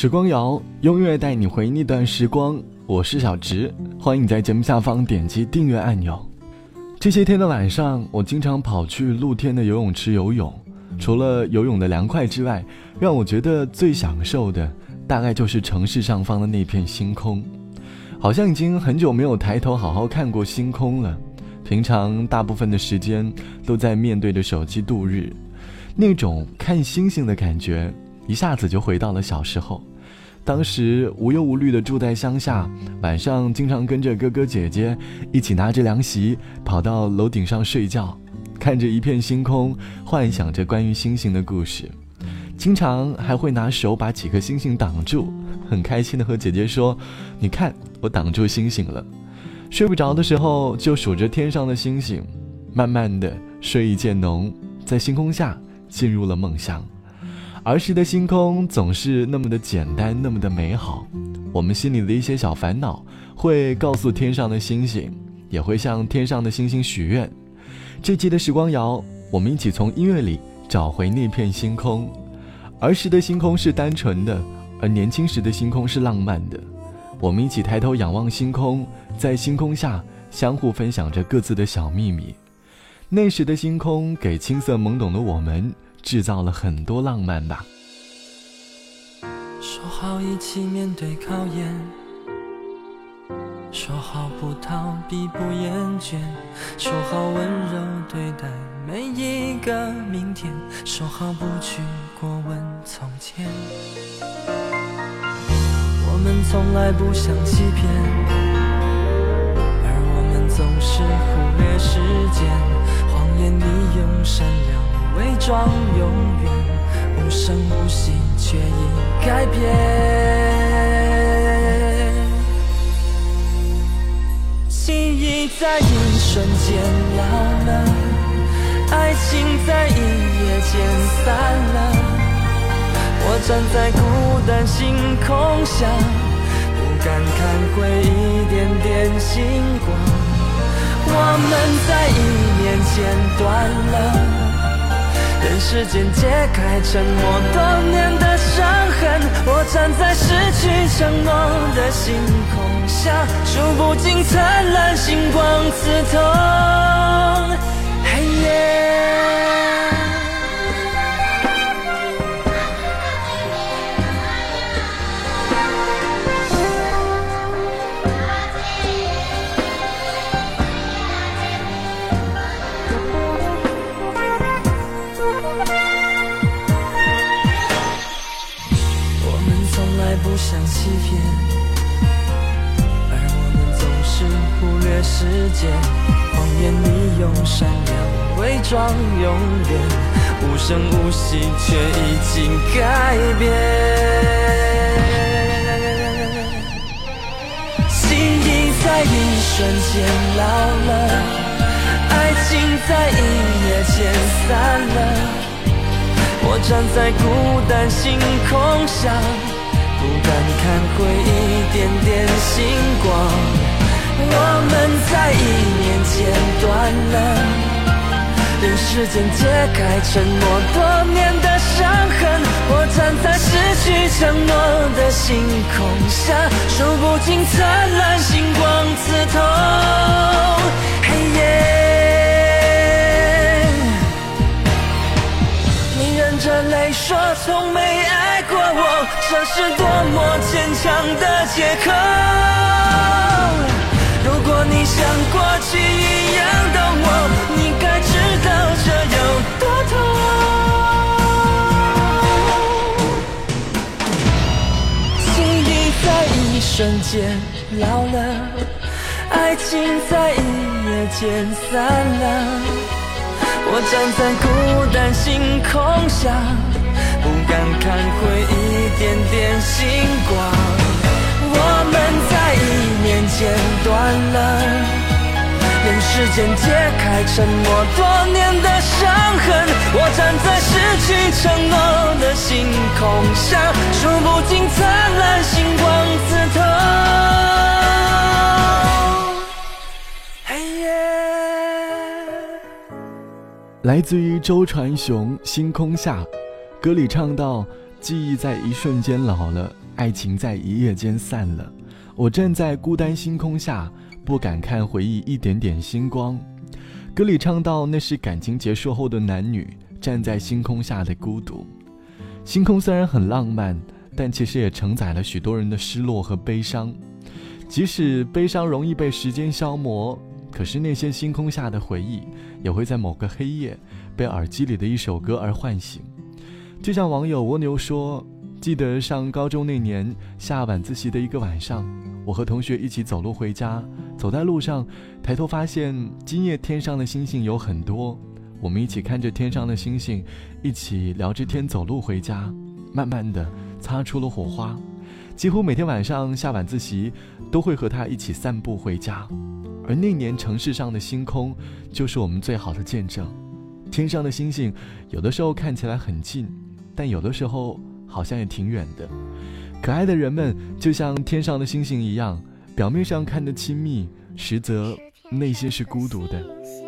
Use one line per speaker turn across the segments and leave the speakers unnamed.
时光谣，音乐带你回那段时光。我是小直，欢迎你在节目下方点击订阅按钮。这些天的晚上，我经常跑去露天的游泳池游泳。除了游泳的凉快之外，让我觉得最享受的，大概就是城市上方的那片星空。好像已经很久没有抬头好好看过星空了。平常大部分的时间都在面对着手机度日，那种看星星的感觉。一下子就回到了小时候，当时无忧无虑的住在乡下，晚上经常跟着哥哥姐姐一起拿着凉席跑到楼顶上睡觉，看着一片星空，幻想着关于星星的故事，经常还会拿手把几颗星星挡住，很开心的和姐姐说：“你看，我挡住星星了。”睡不着的时候就数着天上的星星，慢慢的睡意渐浓，在星空下进入了梦乡。儿时的星空总是那么的简单，那么的美好。我们心里的一些小烦恼，会告诉天上的星星，也会向天上的星星许愿。这期的时光谣，我们一起从音乐里找回那片星空。儿时的星空是单纯的，而年轻时的星空是浪漫的。我们一起抬头仰望星空，在星空下相互分享着各自的小秘密。那时的星空给青涩懵懂的我们。制造了很多浪漫吧。
说好一起面对考验，说好不逃避不厌倦，说好温柔对待每一个明天，说好不去过问从前。我们从来不想欺骗，装永远无声无息，却已改变。记忆在一瞬间老了，爱情在一夜间散了。我站在孤单星空下，不敢看回一点点星光。我们在一念间断了。任时间揭开沉默多年的伤痕，我站在失去承诺的星空下，数不尽灿烂星光刺痛黑夜。无声无息却已经改变。记忆在一瞬间老了，爱情在一夜间散了，我站在孤单星空下。不敢看回一点点星光，我们在一念间断了，任时间揭开沉默多年的伤痕。我站在失去承诺的星空下，数不尽灿烂星光刺痛黑夜。你忍着泪说从没爱过我，这是多么坚强的借口。如果你像过去一样懂我，你瞬间老了，爱情在一夜间散了。我站在孤单星空下，不敢看回一点点星光。时间揭开沉默多年的伤痕。我站在失去承诺的星空下，数不尽灿烂星光刺痛。
来自于周传雄《星空下》，歌里唱到：“记忆在一瞬间老了，爱情在一夜间散了。我站在孤单星空下，不敢看回忆一点点星光。歌里唱到，那是感情结束后的男女站在星空下的孤独。星空虽然很浪漫，但其实也承载了许多人的失落和悲伤。即使悲伤容易被时间消磨，可是那些星空下的回忆，也会在某个黑夜，被耳机里的一首歌而唤醒。就像网友蜗牛说。记得上高中那年下晚自习的一个晚上，我和同学一起走路回家，走在路上，抬头发现今夜天上的星星有很多，我们一起看着天上的星星，一起聊着天走路回家，慢慢的擦出了火花。几乎每天晚上下晚自习，都会和他一起散步回家，而那年城市上的星空，就是我们最好的见证。天上的星星，有的时候看起来很近，但有的时候。好像也挺远的，可爱的人们就像天上的星星一样，表面上看得亲密，实则内心是孤独的。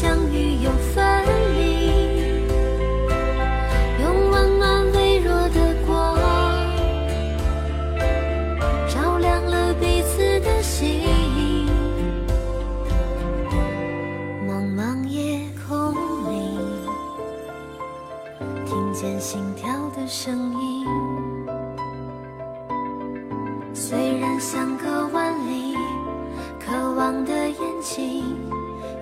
相遇又分离用温暖微弱的光照亮了彼此的心。茫茫夜空里听见心跳的声音。虽然相隔万里渴望的眼睛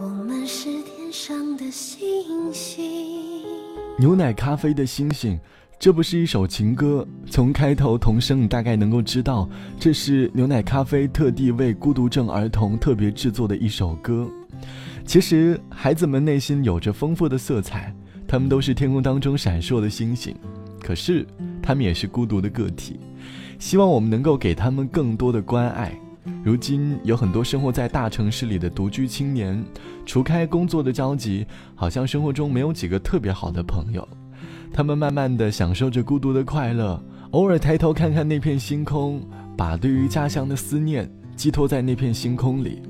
我们是天上的星星。牛奶咖啡的星星，这不是一首情歌。从开头童声，你大概能够知道，这是牛奶咖啡特地为孤独症儿童特别制作的一首歌。其实，孩子们内心有着丰富的色彩，他们都是天空当中闪烁的星星。可是，他们也是孤独的个体。希望我们能够给他们更多的关爱。如今有很多生活在大城市里的独居青年，除开工作的交集，好像生活中没有几个特别好的朋友。他们慢慢的享受着孤独的快乐，偶尔抬头看看那片星空，把对于家乡的思念寄托在那片星空里。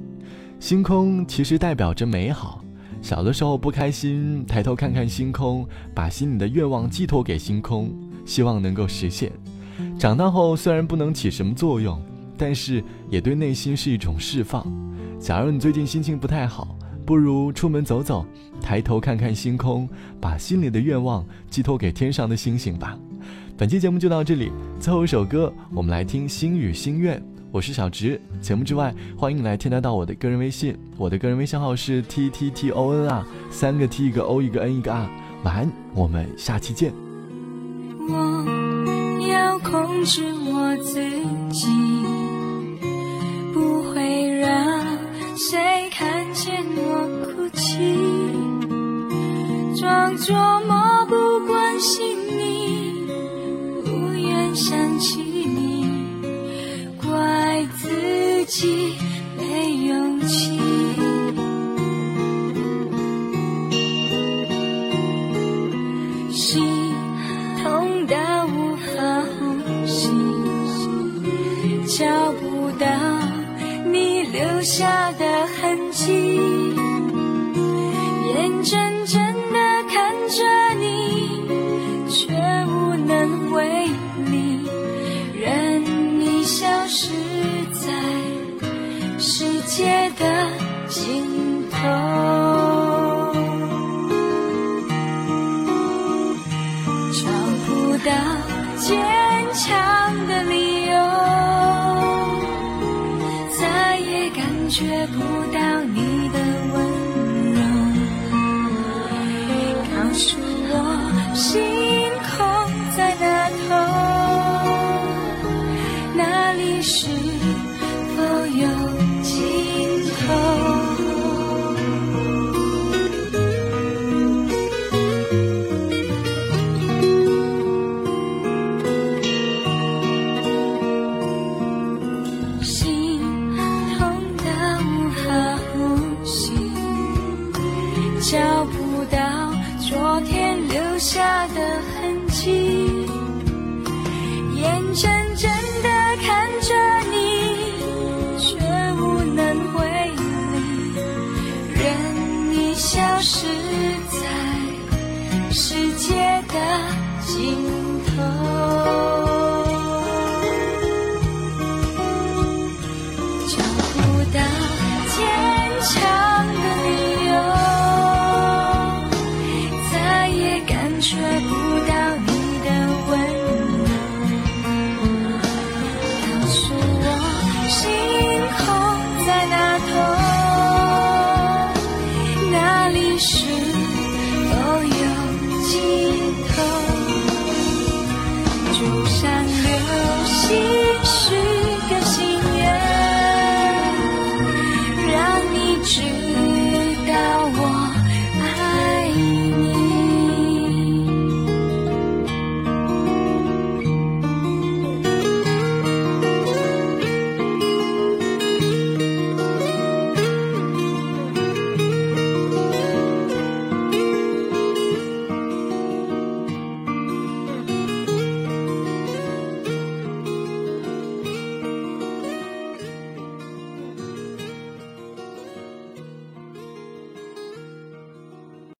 星空其实代表着美好。小的时候不开心，抬头看看星空，把心里的愿望寄托给星空，希望能够实现。长大后虽然不能起什么作用，但是也对内心是一种释放。假如你最近心情不太好，不如出门走走，抬头看看星空，把心里的愿望寄托给天上的星星吧。本期节目就到这里，最后一首歌，我们来听《心语心愿》。我是小直。节目之外，欢迎来添加到我的个人微信，我的个人微信号是 t t t o n r，三个 t 一个 o 一个 n 一个 r。晚安，我们下期见。
我要控制我自己，不会让谁看见我哭泣，装作漠不关心你，不愿想起你，怪自己没勇气。心坚强的力。